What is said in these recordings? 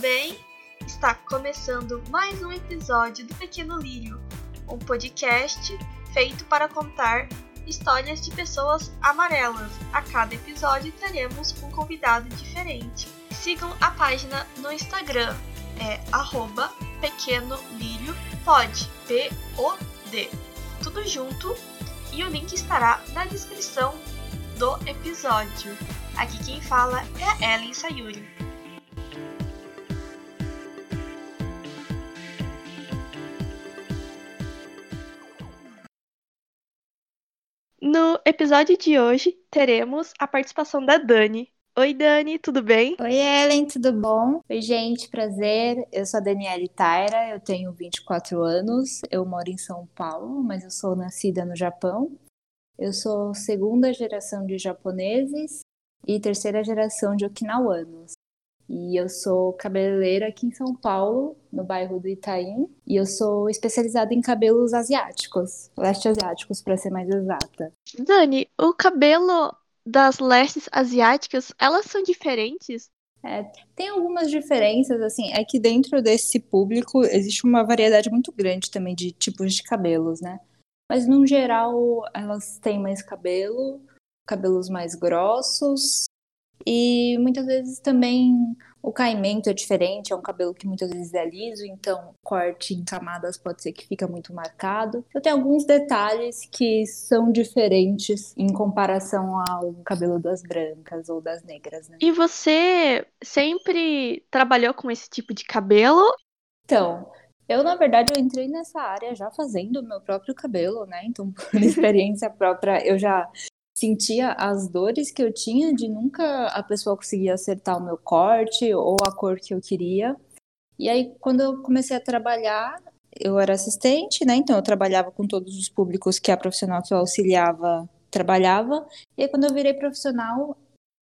bem? Está começando mais um episódio do Pequeno Lírio, um podcast feito para contar histórias de pessoas amarelas. A cada episódio teremos um convidado diferente. Sigam a página no Instagram, é arroba pequeno lírio pod, P-O-D. Tudo junto e o link estará na descrição do episódio. Aqui quem fala é a Ellen Sayuri. No episódio de hoje, teremos a participação da Dani. Oi, Dani, tudo bem? Oi, Ellen, tudo bom? Oi, gente, prazer. Eu sou a Daniela Taira, eu tenho 24 anos, eu moro em São Paulo, mas eu sou nascida no Japão. Eu sou segunda geração de japoneses e terceira geração de okinawanos. E eu sou cabeleireira aqui em São Paulo, no bairro do Itaim, e eu sou especializada em cabelos asiáticos, leste asiáticos para ser mais exata. Dani, o cabelo das lestes asiáticas, elas são diferentes? É, tem algumas diferenças, assim, é que dentro desse público existe uma variedade muito grande também de tipos de cabelos, né? Mas no geral, elas têm mais cabelo, cabelos mais grossos e muitas vezes também o caimento é diferente, é um cabelo que muitas vezes é liso, então corte em camadas pode ser que fica muito marcado. Eu tenho alguns detalhes que são diferentes em comparação ao cabelo das brancas ou das negras, né? E você sempre trabalhou com esse tipo de cabelo? Então, eu, na verdade, eu entrei nessa área já fazendo o meu próprio cabelo, né? Então, por experiência própria, eu já sentia as dores que eu tinha de nunca a pessoa conseguir acertar o meu corte ou a cor que eu queria. E aí, quando eu comecei a trabalhar, eu era assistente, né? Então, eu trabalhava com todos os públicos que a profissional que eu auxiliava trabalhava. E aí, quando eu virei profissional,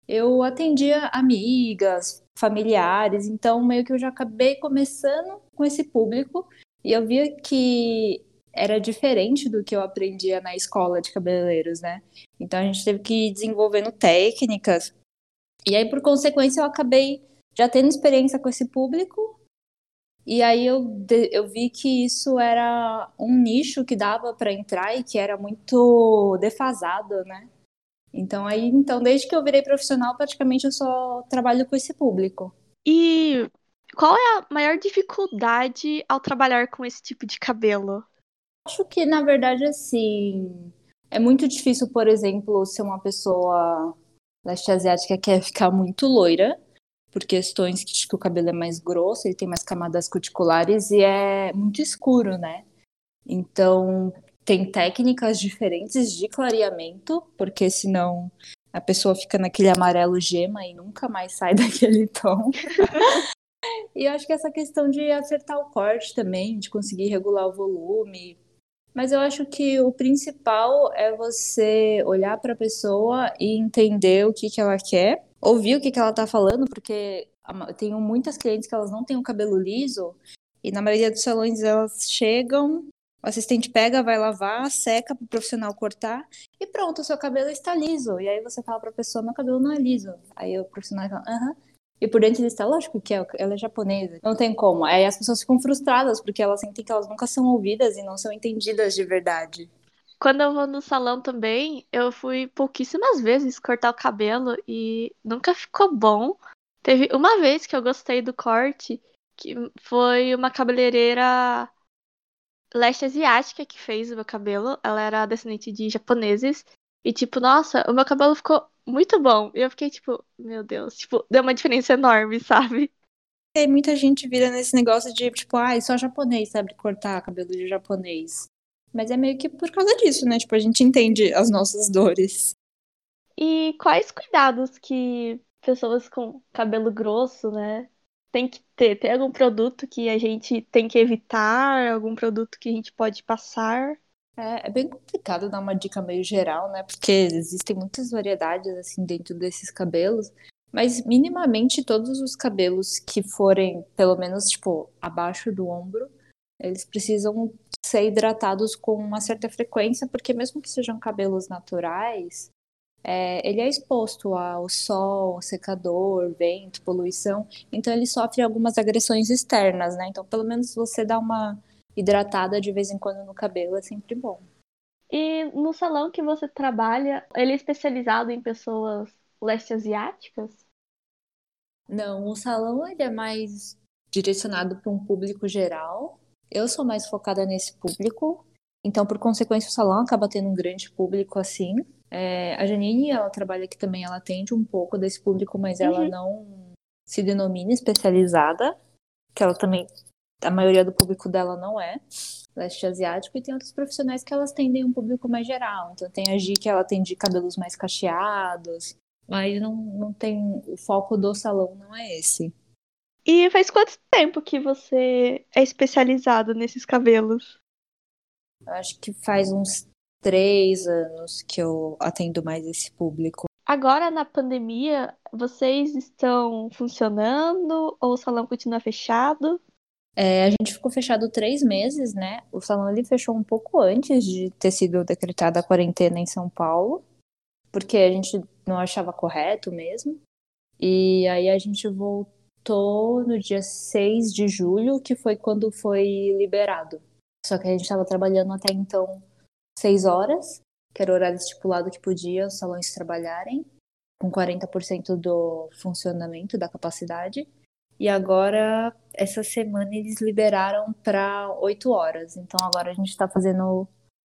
eu atendia amigas, familiares, então meio que eu já acabei começando com esse público e eu via que era diferente do que eu aprendia na escola de cabeleireiros, né? Então a gente teve que ir desenvolvendo técnicas. E aí, por consequência, eu acabei já tendo experiência com esse público. E aí eu, eu vi que isso era um nicho que dava para entrar e que era muito defasado, né? Então aí, então desde que eu virei profissional, praticamente eu só trabalho com esse público. E qual é a maior dificuldade ao trabalhar com esse tipo de cabelo? Acho que na verdade assim, é muito difícil, por exemplo, ser uma pessoa leste asiática que quer ficar muito loira, por questões que, que o cabelo é mais grosso, ele tem mais camadas cuticulares e é muito escuro, né? Então, tem técnicas diferentes de clareamento, porque senão a pessoa fica naquele amarelo gema e nunca mais sai daquele tom. e eu acho que essa questão de acertar o corte também, de conseguir regular o volume. Mas eu acho que o principal é você olhar para a pessoa e entender o que, que ela quer, ouvir o que, que ela está falando, porque eu tenho muitas clientes que elas não têm o cabelo liso e na maioria dos salões elas chegam o assistente pega, vai lavar, seca para o profissional cortar e pronto, o seu cabelo está liso. E aí você fala para a pessoa, meu cabelo não é liso. Aí o profissional fala, aham. E por dentro ele está, lógico que é, ela é japonesa. Não tem como. Aí as pessoas ficam frustradas porque elas sentem que elas nunca são ouvidas e não são entendidas de verdade. Quando eu vou no salão também, eu fui pouquíssimas vezes cortar o cabelo e nunca ficou bom. Teve uma vez que eu gostei do corte, que foi uma cabeleireira leste asiática que fez o meu cabelo. Ela era descendente de japoneses. E, tipo, nossa, o meu cabelo ficou muito bom. E eu fiquei, tipo, meu Deus, tipo, deu uma diferença enorme, sabe? E muita gente vira nesse negócio de, tipo, ai, ah, só japonês sabe cortar cabelo de japonês. Mas é meio que por causa disso, né? Tipo, a gente entende as nossas dores. E quais cuidados que pessoas com cabelo grosso, né, tem que ter? Tem algum produto que a gente tem que evitar? Algum produto que a gente pode passar? É, é, bem complicado dar uma dica meio geral, né? Porque existem muitas variedades assim dentro desses cabelos. Mas minimamente todos os cabelos que forem, pelo menos, tipo, abaixo do ombro, eles precisam ser hidratados com uma certa frequência, porque mesmo que sejam cabelos naturais, é, ele é exposto ao sol, secador, vento, poluição, então ele sofre algumas agressões externas, né? Então, pelo menos você dá uma hidratada de vez em quando no cabelo é sempre bom. E no salão que você trabalha, ele é especializado em pessoas leste asiáticas? Não, o salão ele é mais direcionado para um público geral. Eu sou mais focada nesse público, então por consequência o salão acaba tendo um grande público assim. É, a Janine, ela trabalha aqui também, ela atende um pouco desse público, mas ela uhum. não se denomina especializada, que ela também, a maioria do público dela não é leste asiático, e tem outros profissionais que elas tendem um público mais geral. Então tem a Gi que ela atende cabelos mais cacheados, mas não, não tem, o foco do salão não é esse. E faz quanto tempo que você é especializado nesses cabelos? Eu acho que faz uns três anos que eu atendo mais esse público. Agora, na pandemia, vocês estão funcionando ou o salão continua fechado? É, a gente ficou fechado três meses, né? O salão ele fechou um pouco antes de ter sido decretada a quarentena em São Paulo, porque a gente não achava correto mesmo. E aí a gente voltou no dia 6 de julho, que foi quando foi liberado. Só que a gente estava trabalhando até então seis horas, que era o horário estipulado que podia os salões trabalharem, com 40% do funcionamento da capacidade. E agora, essa semana, eles liberaram para 8 horas. Então agora a gente está fazendo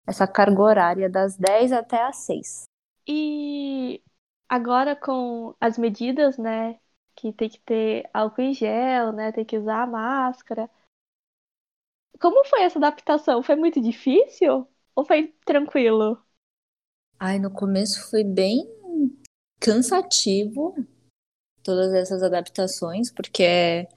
essa carga horária das 10 até as 6. E agora com as medidas, né? Que tem que ter álcool em gel, né? Tem que usar a máscara. Como foi essa adaptação? Foi muito difícil? Ou foi tranquilo? Ai, no começo foi bem cansativo todas essas adaptações, porque é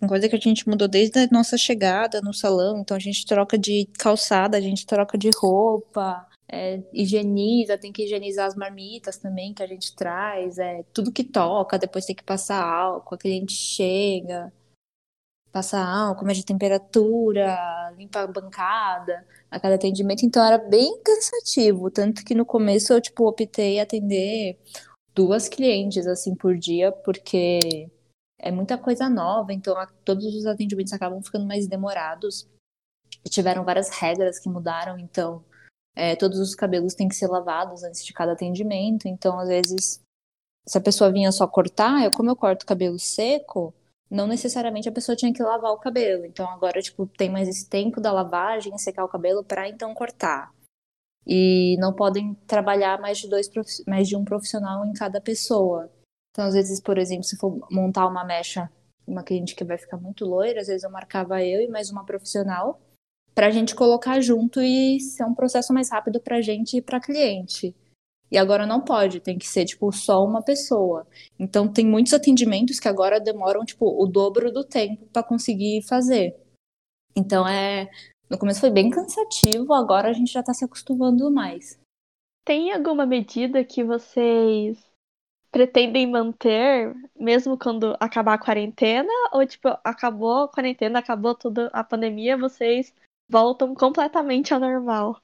uma coisa que a gente mudou desde a nossa chegada no salão. Então a gente troca de calçada, a gente troca de roupa, é, higieniza, tem que higienizar as marmitas também que a gente traz, é tudo que toca, depois tem que passar álcool, a cliente chega, passa álcool, mede temperatura, limpa a bancada a cada atendimento, então era bem cansativo, tanto que no começo eu, tipo, optei atender duas clientes, assim, por dia, porque é muita coisa nova, então a, todos os atendimentos acabam ficando mais demorados. Tiveram várias regras que mudaram, então é, todos os cabelos têm que ser lavados antes de cada atendimento, então às vezes se a pessoa vinha só cortar, eu como eu corto cabelo seco, não necessariamente a pessoa tinha que lavar o cabelo. Então agora, tipo, tem mais esse tempo da lavagem, secar o cabelo para então cortar. E não podem trabalhar mais de dois mais de um profissional em cada pessoa. Então, às vezes, por exemplo, se for montar uma mecha, uma cliente que vai ficar muito loira, às vezes eu marcava eu e mais uma profissional para a gente colocar junto e ser um processo mais rápido para a gente e para cliente. E agora não pode, tem que ser, tipo, só uma pessoa. Então, tem muitos atendimentos que agora demoram, tipo, o dobro do tempo para conseguir fazer. Então, é. No começo foi bem cansativo, agora a gente já tá se acostumando mais. Tem alguma medida que vocês pretendem manter, mesmo quando acabar a quarentena? Ou, tipo, acabou a quarentena, acabou toda a pandemia, vocês voltam completamente ao normal?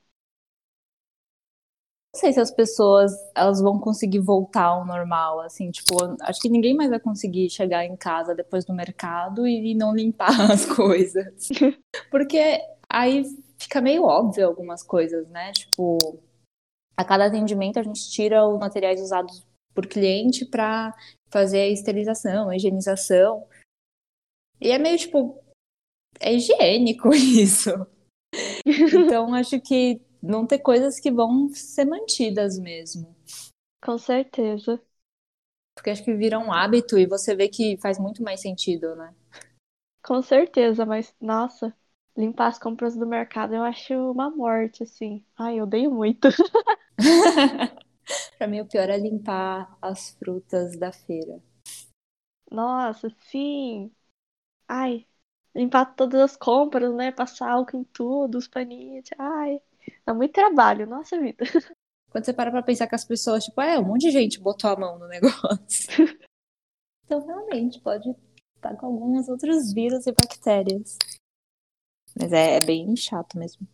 Não sei se as pessoas elas vão conseguir voltar ao normal, assim, tipo, acho que ninguém mais vai conseguir chegar em casa depois do mercado e não limpar as coisas. Porque aí fica meio óbvio algumas coisas, né? Tipo, a cada atendimento a gente tira os materiais usados por cliente para fazer a esterilização, a higienização. E é meio tipo é higiênico isso. Então acho que vão ter coisas que vão ser mantidas mesmo. Com certeza. Porque acho que vira um hábito e você vê que faz muito mais sentido, né? Com certeza, mas nossa, limpar as compras do mercado eu acho uma morte, assim. Ai, eu odeio muito. pra mim, o pior é limpar as frutas da feira. Nossa, sim. Ai, limpar todas as compras, né? Passar álcool em tudo, os paninhos. Ai. Dá muito trabalho, nossa vida. Quando você para pra pensar que as pessoas, tipo, é, um monte de gente botou a mão no negócio. então, realmente, pode estar com alguns outros vírus e bactérias. Mas é, é bem chato mesmo.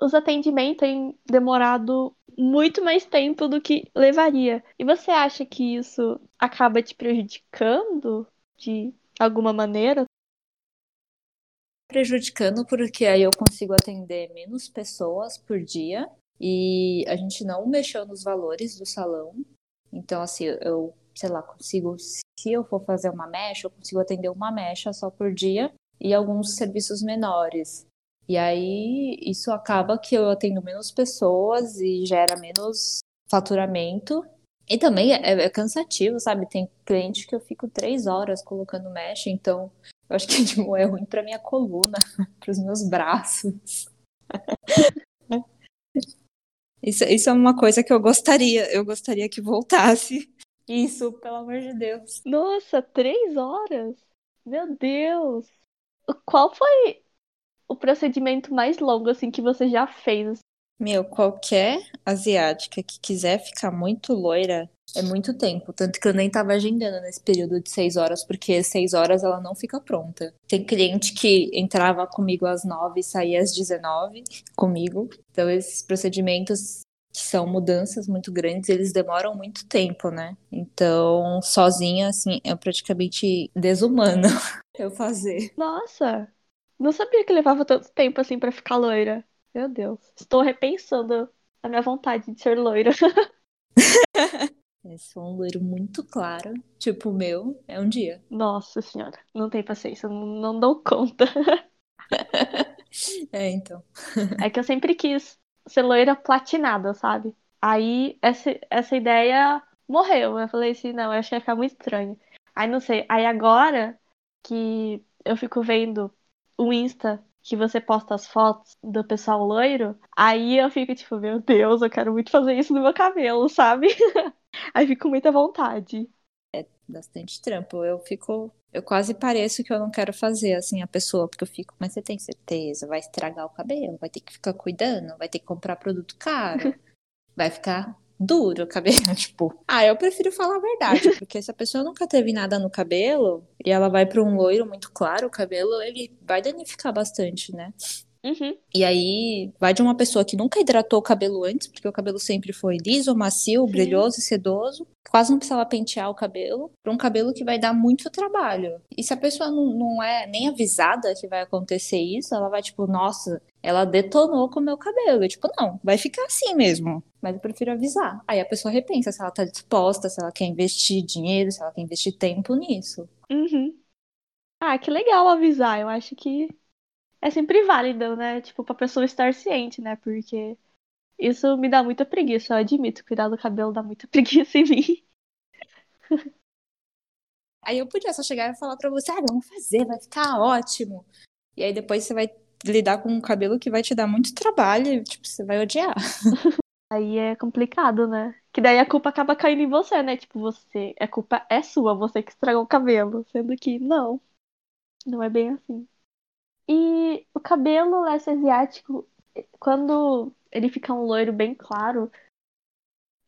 Os atendimentos têm demorado muito mais tempo do que levaria. E você acha que isso acaba te prejudicando de alguma maneira? Prejudicando porque aí eu consigo atender menos pessoas por dia e a gente não mexeu nos valores do salão. Então, assim, eu, sei lá, consigo, se eu for fazer uma mecha, eu consigo atender uma mecha só por dia e alguns serviços menores. E aí isso acaba que eu atendo menos pessoas e gera menos faturamento. E também é, é cansativo, sabe? Tem cliente que eu fico três horas colocando mesh, então eu acho que tipo, é ruim para minha coluna, para os meus braços. Isso, isso é uma coisa que eu gostaria, eu gostaria que voltasse. Isso, pelo amor de Deus. Nossa, três horas? Meu Deus! Qual foi o procedimento mais longo, assim, que você já fez? Meu, qualquer asiática que quiser ficar muito loira é muito tempo. Tanto que eu nem tava agendando nesse período de seis horas, porque seis horas ela não fica pronta. Tem cliente que entrava comigo às nove e saía às dezenove comigo. Então, esses procedimentos que são mudanças muito grandes, eles demoram muito tempo, né? Então, sozinha, assim, é praticamente desumano eu fazer. Nossa! Não sabia que levava tanto tempo assim para ficar loira. Meu Deus. Estou repensando a minha vontade de ser loira. é, sou um loiro muito claro. Tipo o meu, é um dia. Nossa senhora, não tem paciência, não, não dou conta. é, então. é que eu sempre quis ser loira platinada, sabe? Aí essa, essa ideia morreu. Eu falei assim, não, eu acho que ia ficar muito estranho. Aí não sei. Aí agora que eu fico vendo o Insta que você posta as fotos do pessoal loiro, aí eu fico tipo, meu Deus, eu quero muito fazer isso no meu cabelo, sabe? aí fico com muita vontade. É bastante trampo. Eu fico. Eu quase pareço que eu não quero fazer assim a pessoa, porque eu fico, mas você tem certeza? Vai estragar o cabelo, vai ter que ficar cuidando, vai ter que comprar produto caro, vai ficar duro o cabelo, tipo. Ah, eu prefiro falar a verdade, porque se a pessoa nunca teve nada no cabelo e ela vai para um loiro muito claro, o cabelo ele vai danificar bastante, né? Uhum. E aí vai de uma pessoa que nunca hidratou o cabelo antes, porque o cabelo sempre foi liso, macio, brilhoso e sedoso, quase não precisava pentear o cabelo, para um cabelo que vai dar muito trabalho. E se a pessoa não, não é nem avisada que vai acontecer isso, ela vai tipo, nossa, ela detonou com o meu cabelo. E, tipo, não, vai ficar assim mesmo. Mas eu prefiro avisar. Aí a pessoa repensa se ela tá disposta, se ela quer investir dinheiro, se ela quer investir tempo nisso. Uhum. Ah, que legal avisar. Eu acho que é sempre válido, né? Tipo, pra pessoa estar ciente, né? Porque isso me dá muita preguiça, eu admito. Cuidar do cabelo dá muita preguiça em mim. Aí eu podia só chegar e falar pra você, ah, vamos fazer, vai ficar ótimo. E aí depois você vai lidar com um cabelo que vai te dar muito trabalho e, tipo, você vai odiar. Aí é complicado, né? Que daí a culpa acaba caindo em você, né? Tipo, você. A culpa é sua, você que estragou o cabelo. Sendo que não. Não é bem assim. E o cabelo leste asiático, quando ele fica um loiro bem claro,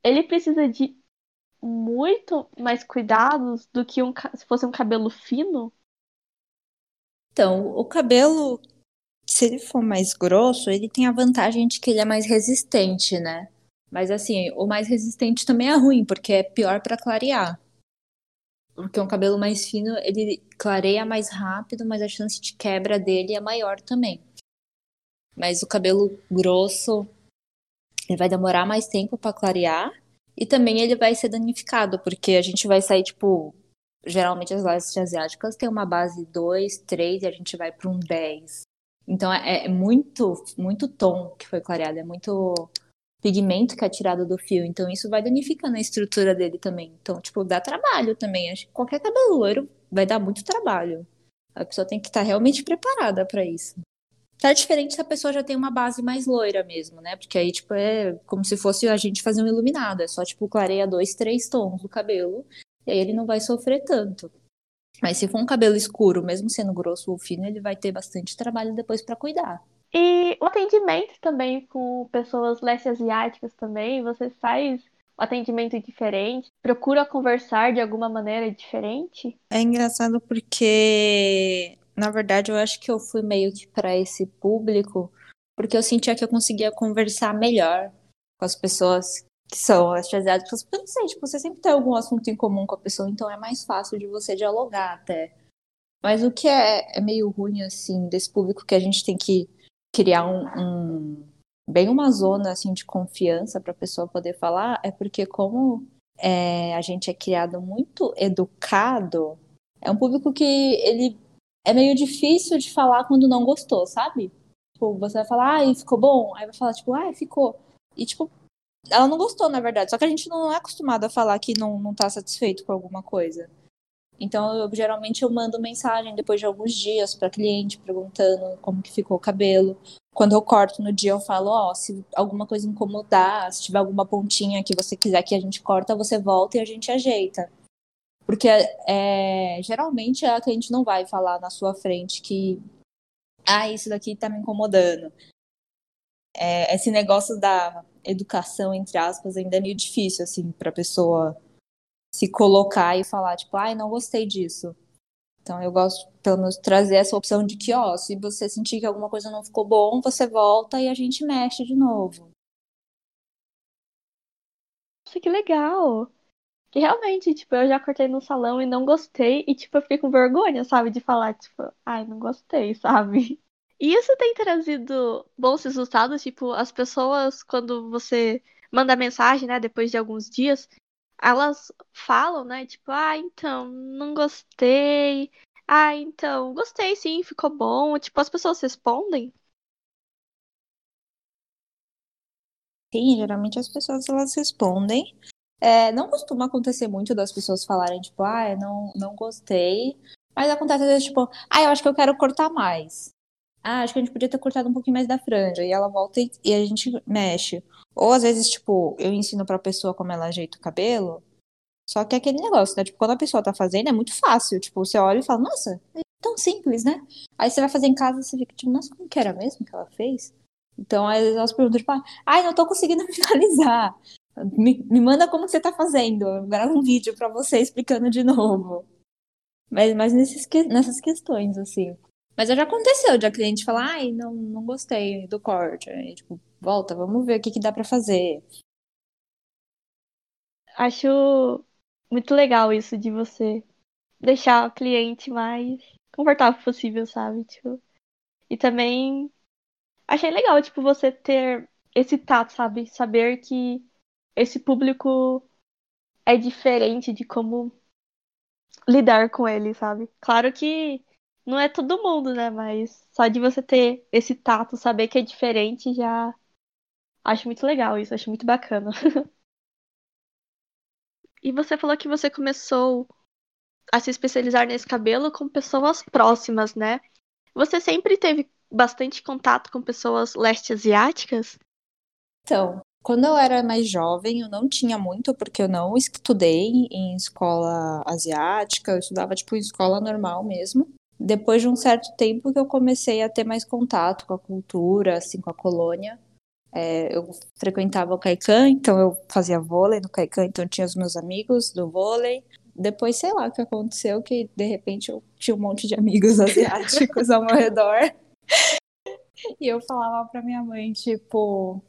ele precisa de muito mais cuidados do que um, se fosse um cabelo fino? Então, o cabelo, se ele for mais grosso, ele tem a vantagem de que ele é mais resistente, né? Mas assim, o mais resistente também é ruim, porque é pior para clarear. Porque um cabelo mais fino, ele clareia mais rápido, mas a chance de quebra dele é maior também. Mas o cabelo grosso, ele vai demorar mais tempo para clarear e também ele vai ser danificado, porque a gente vai sair tipo, geralmente as lajes asiáticas têm uma base 2, 3 e a gente vai para um 10. Então é, é muito muito tom que foi clareado, é muito pigmento que é tirado do fio. Então isso vai danificando a estrutura dele também. Então, tipo, dá trabalho também. Acho que qualquer cabelo loiro vai dar muito trabalho. A pessoa tem que estar realmente preparada para isso. Tá diferente se a pessoa já tem uma base mais loira mesmo, né? Porque aí, tipo, é como se fosse a gente fazer um iluminado. É só, tipo, clareia dois, três tons do cabelo. E aí ele não vai sofrer tanto. Mas se for um cabelo escuro, mesmo sendo grosso ou fino, ele vai ter bastante trabalho depois para cuidar. E o atendimento também com pessoas leste asiáticas também, você faz o atendimento diferente? Procura conversar de alguma maneira diferente? É engraçado porque, na verdade, eu acho que eu fui meio que para esse público porque eu sentia que eu conseguia conversar melhor com as pessoas que são leste asiáticas, porque eu não sei, tipo, você sempre tem algum assunto em comum com a pessoa, então é mais fácil de você dialogar até. Mas o que é, é meio ruim, assim, desse público que a gente tem que criar um, um bem uma zona, assim, de confiança para a pessoa poder falar, é porque como é, a gente é criado muito educado, é um público que ele é meio difícil de falar quando não gostou, sabe? Tipo, você vai falar, ai, ficou bom? Aí vai falar, tipo, ai, ficou. E, tipo, ela não gostou, na verdade. Só que a gente não é acostumado a falar que não, não tá satisfeito com alguma coisa. Então, eu, geralmente eu mando mensagem depois de alguns dias para cliente perguntando como que ficou o cabelo. Quando eu corto no dia, eu falo, ó, oh, se alguma coisa incomodar, se tiver alguma pontinha que você quiser que a gente corta, você volta e a gente ajeita. Porque é, geralmente a cliente não vai falar na sua frente que ah, isso daqui tá me incomodando. É, esse negócio da educação, entre aspas, ainda é meio difícil, assim, pra pessoa se colocar e falar, tipo, ai, não gostei disso. Então eu gosto, pelo menos, trazer essa opção de que, ó, se você sentir que alguma coisa não ficou bom, você volta e a gente mexe de novo. Nossa, que legal! E realmente, tipo, eu já cortei no salão e não gostei. E, tipo, eu fiquei com vergonha, sabe? De falar, tipo, ai, não gostei, sabe? E isso tem trazido bons resultados, tipo, as pessoas, quando você manda mensagem, né, depois de alguns dias, elas falam, né, tipo, ah, então, não gostei. Ah, então, gostei sim, ficou bom. Tipo, as pessoas respondem. Sim, geralmente as pessoas elas respondem. É, não costuma acontecer muito das pessoas falarem, tipo, ah, não, não gostei. Mas acontece às vezes, tipo, ah, eu acho que eu quero cortar mais. Ah, acho que a gente podia ter cortado um pouquinho mais da franja. E ela volta e, e a gente mexe. Ou às vezes, tipo, eu ensino pra pessoa como ela ajeita o cabelo. Só que é aquele negócio, né? Tipo, quando a pessoa tá fazendo, é muito fácil. Tipo, você olha e fala, nossa, é tão simples, né? Aí você vai fazer em casa e você fica, tipo, nossa, como que era mesmo que ela fez? Então, às vezes elas perguntam, tipo, ai, não tô conseguindo finalizar. Me, me manda como você tá fazendo. Eu gravo um vídeo para você explicando de novo. Mas, mas nesses, nessas questões, assim. Mas já aconteceu de a cliente falar, ai, não, não gostei do corte. Aí, tipo, volta, vamos ver o que, que dá para fazer. Acho muito legal isso de você deixar o cliente mais confortável possível, sabe? Tipo, e também achei legal, tipo, você ter esse tato, sabe? Saber que esse público é diferente de como lidar com ele, sabe? Claro que não é todo mundo, né? Mas só de você ter esse tato, saber que é diferente, já acho muito legal isso, acho muito bacana. e você falou que você começou a se especializar nesse cabelo com pessoas próximas, né? Você sempre teve bastante contato com pessoas leste asiáticas? Então, quando eu era mais jovem, eu não tinha muito, porque eu não estudei em escola asiática, eu estudava, tipo, em escola normal mesmo. Depois de um certo tempo que eu comecei a ter mais contato com a cultura, assim, com a colônia. É, eu frequentava o Kaikan, então eu fazia vôlei no Kaikan, então tinha os meus amigos do vôlei. Depois, sei lá o que aconteceu, que de repente eu tinha um monte de amigos asiáticos ao meu redor. E eu falava pra minha mãe, tipo,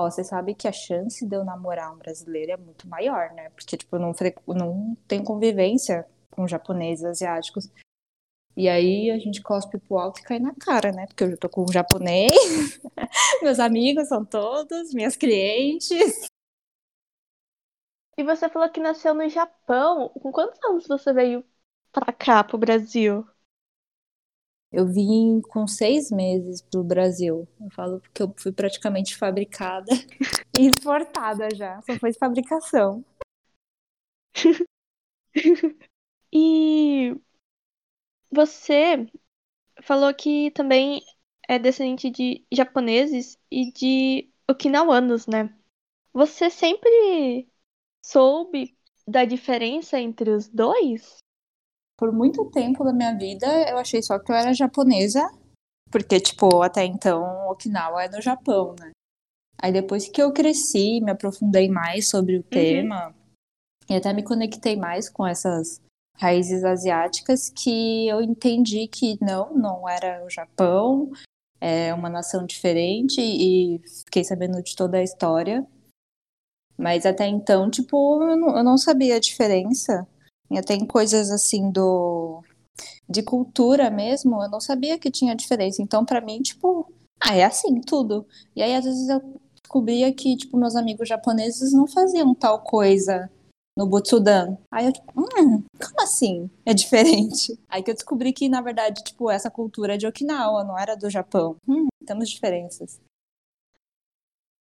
Ó, você sabe que a chance de eu namorar um brasileiro é muito maior, né? Porque, tipo, eu não, não tenho convivência com japoneses asiáticos. E aí a gente cospe pro alto e cai na cara, né? Porque eu já tô com um japonês, meus amigos são todos, minhas clientes. E você falou que nasceu no Japão. Com quantos anos você veio pra cá, pro Brasil? Eu vim com seis meses pro Brasil. Eu falo porque eu fui praticamente fabricada e exportada já. Só foi fabricação. e você falou que também é descendente de japoneses e de okinawanos, né? Você sempre soube da diferença entre os dois? por muito tempo da minha vida, eu achei só que eu era japonesa, porque, tipo, até então, Okinawa é no Japão, né? Aí depois que eu cresci, me aprofundei mais sobre o uhum. tema, e até me conectei mais com essas raízes asiáticas, que eu entendi que não, não era o Japão, é uma nação diferente, e fiquei sabendo de toda a história. Mas até então, tipo, eu não, eu não sabia a diferença. E até em coisas assim do de cultura mesmo, eu não sabia que tinha diferença. Então, para mim, tipo, ah, é assim, tudo. E aí, às vezes, eu descobria que, tipo, meus amigos japoneses não faziam tal coisa no Butsudan. Aí eu, tipo, hum, como assim? É diferente. Aí que eu descobri que, na verdade, tipo, essa cultura é de Okinawa, não era do Japão. Hum, temos diferenças.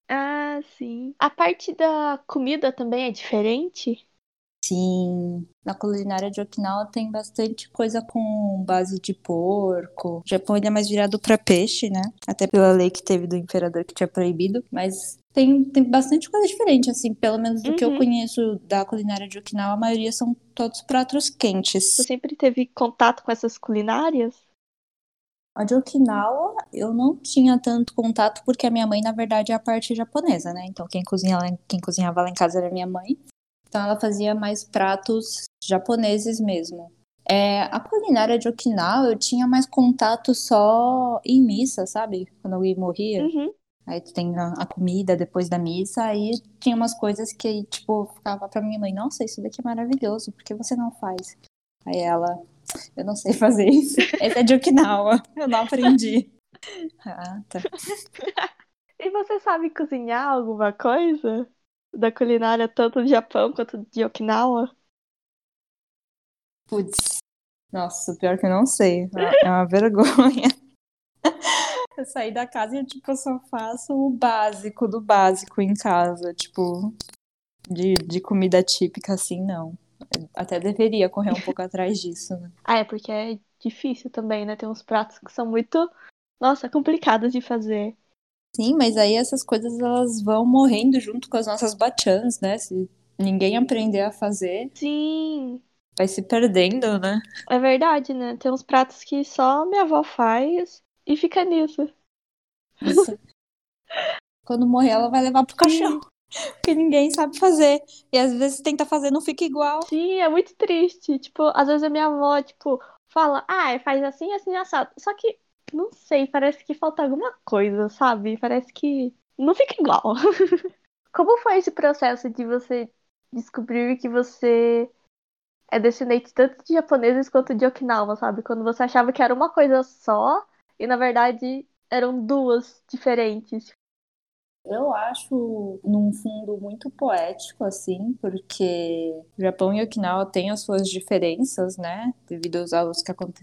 Ah, sim. A parte da comida também é diferente? Sim, na culinária de Okinawa tem bastante coisa com base de porco. O Japão ele é mais virado para peixe, né? Até pela lei que teve do imperador que tinha proibido, mas tem, tem bastante coisa diferente, assim, pelo menos do uhum. que eu uhum. conheço da culinária de Okinawa, a maioria são todos pratos quentes. Você sempre teve contato com essas culinárias? A de Okinawa, eu não tinha tanto contato porque a minha mãe, na verdade, é a parte japonesa, né? Então quem, cozinha quem cozinhava lá em casa era minha mãe. Então ela fazia mais pratos japoneses mesmo. É, a culinária de Okinawa eu tinha mais contato só em missa, sabe? Quando alguém morria. Uhum. Aí tem a, a, comida depois da missa, aí tinha umas coisas que, tipo, ficava pra minha mãe, nossa, isso daqui é maravilhoso, por que você não faz? Aí ela, eu não sei fazer isso. Esse é de Okinawa, eu não aprendi. ah, tá. e você sabe cozinhar alguma coisa? Da culinária tanto do Japão quanto de Okinawa? Putz, nossa, pior que eu não sei. É uma vergonha. Eu saí da casa e tipo, eu só faço o básico do básico em casa. Tipo, de, de comida típica assim, não. Eu até deveria correr um pouco atrás disso, né? Ah, é porque é difícil também, né? Tem uns pratos que são muito, nossa, complicados de fazer. Sim, mas aí essas coisas elas vão morrendo junto com as nossas bachans, né? Se ninguém aprender a fazer. Sim. Vai se perdendo, né? É verdade, né? Tem uns pratos que só minha avó faz e fica nisso. Isso. Quando morrer, ela vai levar pro caixão. Porque ninguém sabe fazer. E às vezes tenta fazer não fica igual. Sim, é muito triste. Tipo, às vezes a minha avó, tipo, fala, ah, faz assim, assim, assado. Só que não sei, parece que falta alguma coisa, sabe? Parece que não fica igual. Como foi esse processo de você descobrir que você é descendente tanto de japoneses quanto de Okinawa, sabe? Quando você achava que era uma coisa só e na verdade eram duas diferentes. Eu acho, num fundo, muito poético, assim, porque Japão e Okinawa têm as suas diferenças, né? Devido aos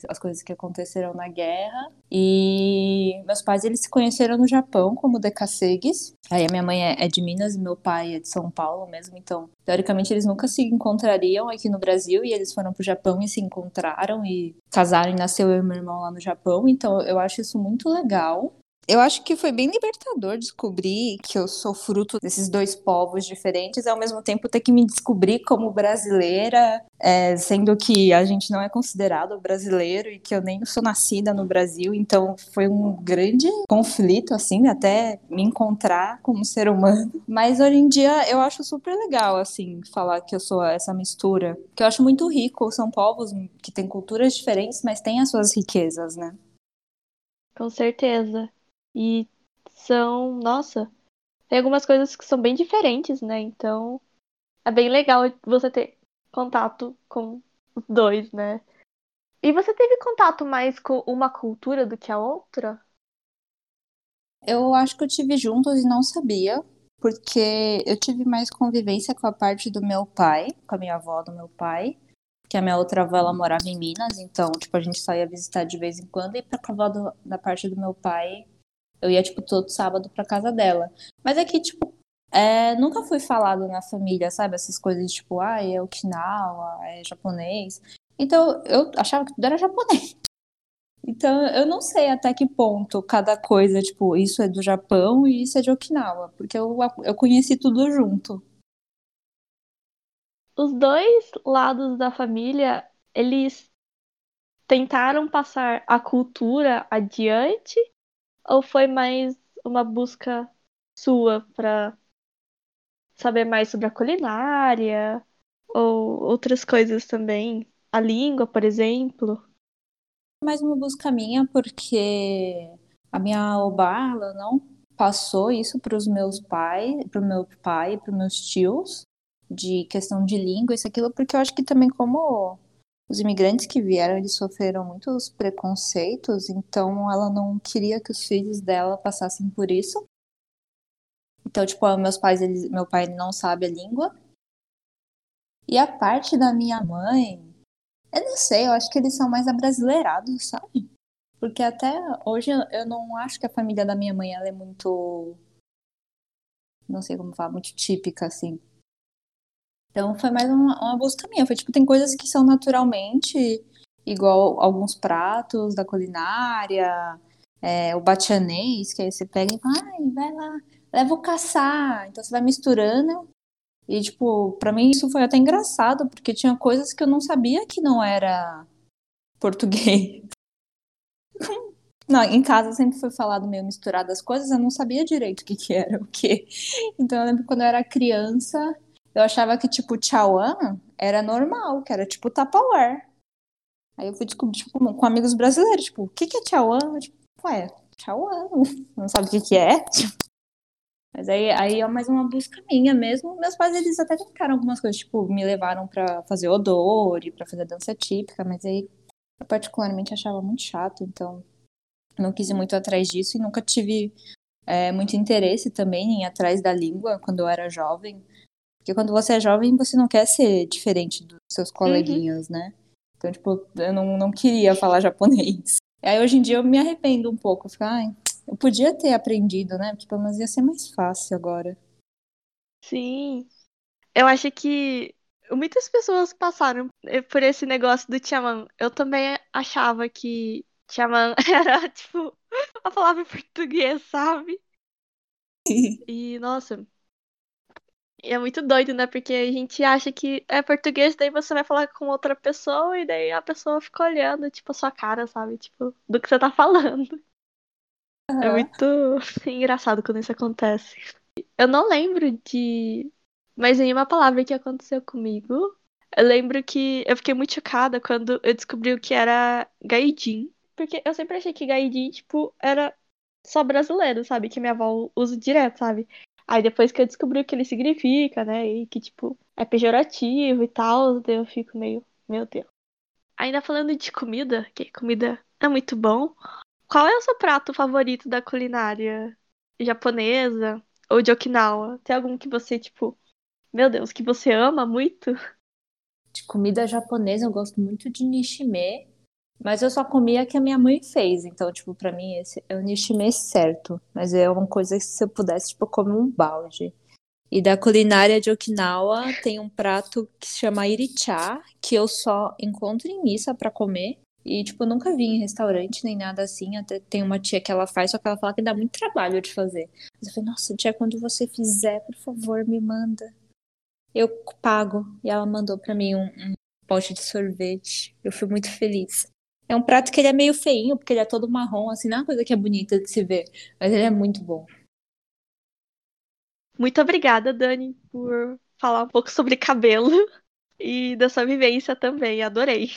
às coisas que aconteceram na guerra. E meus pais, eles se conheceram no Japão como decacegues. Aí a minha mãe é, é de Minas e meu pai é de São Paulo mesmo, então, teoricamente, eles nunca se encontrariam aqui no Brasil e eles foram pro Japão e se encontraram e casaram e nasceu eu e meu irmão lá no Japão. Então, eu acho isso muito legal eu acho que foi bem libertador descobrir que eu sou fruto desses dois povos diferentes, ao mesmo tempo ter que me descobrir como brasileira, é, sendo que a gente não é considerado brasileiro e que eu nem sou nascida no Brasil, então foi um grande conflito, assim, até me encontrar como ser humano. Mas hoje em dia eu acho super legal, assim, falar que eu sou essa mistura, que eu acho muito rico. São povos que têm culturas diferentes, mas têm as suas riquezas, né? Com certeza. E são, nossa, tem algumas coisas que são bem diferentes, né? Então é bem legal você ter contato com os dois, né? E você teve contato mais com uma cultura do que a outra? Eu acho que eu tive juntos e não sabia, porque eu tive mais convivência com a parte do meu pai, com a minha avó do meu pai, que a minha outra avó ela morava em Minas, então tipo a gente saía visitar de vez em quando e para a avó do, da parte do meu pai eu ia, tipo, todo sábado pra casa dela. Mas é tipo, é, nunca foi falado na família, sabe? Essas coisas, tipo, ah, é Okinawa, é japonês. Então, eu achava que tudo era japonês. Então, eu não sei até que ponto cada coisa, tipo, isso é do Japão e isso é de Okinawa, porque eu, eu conheci tudo junto. Os dois lados da família, eles tentaram passar a cultura adiante ou foi mais uma busca sua para saber mais sobre a culinária ou outras coisas também? A língua, por exemplo? Mais uma busca minha, porque a minha obá, ela não passou isso para os meus pais, para o meu pai, para os meus tios, de questão de língua, isso aquilo, porque eu acho que também como os imigrantes que vieram, eles sofreram muitos preconceitos, então ela não queria que os filhos dela passassem por isso. Então, tipo, meus pais, eles, meu pai não sabe a língua. E a parte da minha mãe, eu não sei, eu acho que eles são mais abrasileirados, sabe? Porque até hoje eu não acho que a família da minha mãe ela é muito. Não sei como falar, muito típica, assim. Então foi mais uma, uma busca minha. Foi tipo, tem coisas que são naturalmente igual alguns pratos da culinária, é, o batianês, que aí você pega e fala, ai, vai lá, leva o caçar. Então você vai misturando. E, tipo, pra mim isso foi até engraçado, porque tinha coisas que eu não sabia que não era português. Não, em casa sempre foi falado meio misturado as coisas, eu não sabia direito o que, que era o que. Então eu lembro quando eu era criança, eu achava que, tipo, tchauan era normal, que era tipo Tupperware. Aí eu fui descobrir, tipo, com amigos brasileiros, tipo, o que, que é tchauan? Tipo, ué, tchauan, não sabe o que, que é? Mas aí, aí é mais uma busca minha mesmo. Meus pais, eles até tentaram algumas coisas, tipo, me levaram para fazer odor e pra fazer dança típica, mas aí eu particularmente achava muito chato, então não quis ir muito atrás disso e nunca tive é, muito interesse também em ir atrás da língua quando eu era jovem. Porque quando você é jovem, você não quer ser diferente dos seus coleguinhas, uhum. né? Então, tipo, eu não, não queria falar japonês. E aí, hoje em dia, eu me arrependo um pouco. Fico, ai, eu podia ter aprendido, né? Porque pelo menos ia ser mais fácil agora. Sim. Eu acho que muitas pessoas passaram por esse negócio do Tiaman. Eu também achava que Xamã era, tipo, a palavra em português, sabe? E, nossa, é muito doido, né? Porque a gente acha que é português, daí você vai falar com outra pessoa e daí a pessoa fica olhando, tipo, a sua cara, sabe? Tipo, do que você tá falando. Uhum. É muito engraçado quando isso acontece. Eu não lembro de mais nenhuma palavra que aconteceu comigo. Eu lembro que eu fiquei muito chocada quando eu descobri o que era gaidin. Porque eu sempre achei que gaidin, tipo, era só brasileiro, sabe? Que minha avó usa direto, sabe? Aí depois que eu descobri o que ele significa, né? E que, tipo, é pejorativo e tal, eu fico meio, meu Deus. Ainda falando de comida, que comida é muito bom. Qual é o seu prato favorito da culinária japonesa ou de Okinawa? Tem algum que você, tipo, meu Deus, que você ama muito? De comida japonesa eu gosto muito de nishime mas eu só comia que a minha mãe fez. Então, tipo, pra mim esse é o nishime certo. Mas é uma coisa que se eu pudesse, tipo, comer um balde. E da culinária de Okinawa tem um prato que se chama irichá, que eu só encontro em missa para comer. E, tipo, nunca vi em restaurante nem nada assim. Até tem uma tia que ela faz, só que ela fala que dá muito trabalho de fazer. Mas eu falei, nossa, tia, quando você fizer, por favor, me manda. Eu pago. E ela mandou para mim um, um pote de sorvete. Eu fui muito feliz. É um prato que ele é meio feinho, porque ele é todo marrom, assim, não é uma coisa que é bonita de se ver, mas ele é muito bom. Muito obrigada, Dani, por falar um pouco sobre cabelo e da sua vivência também. Adorei.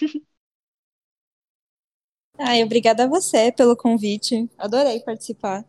Ai, obrigada a você pelo convite. Adorei participar.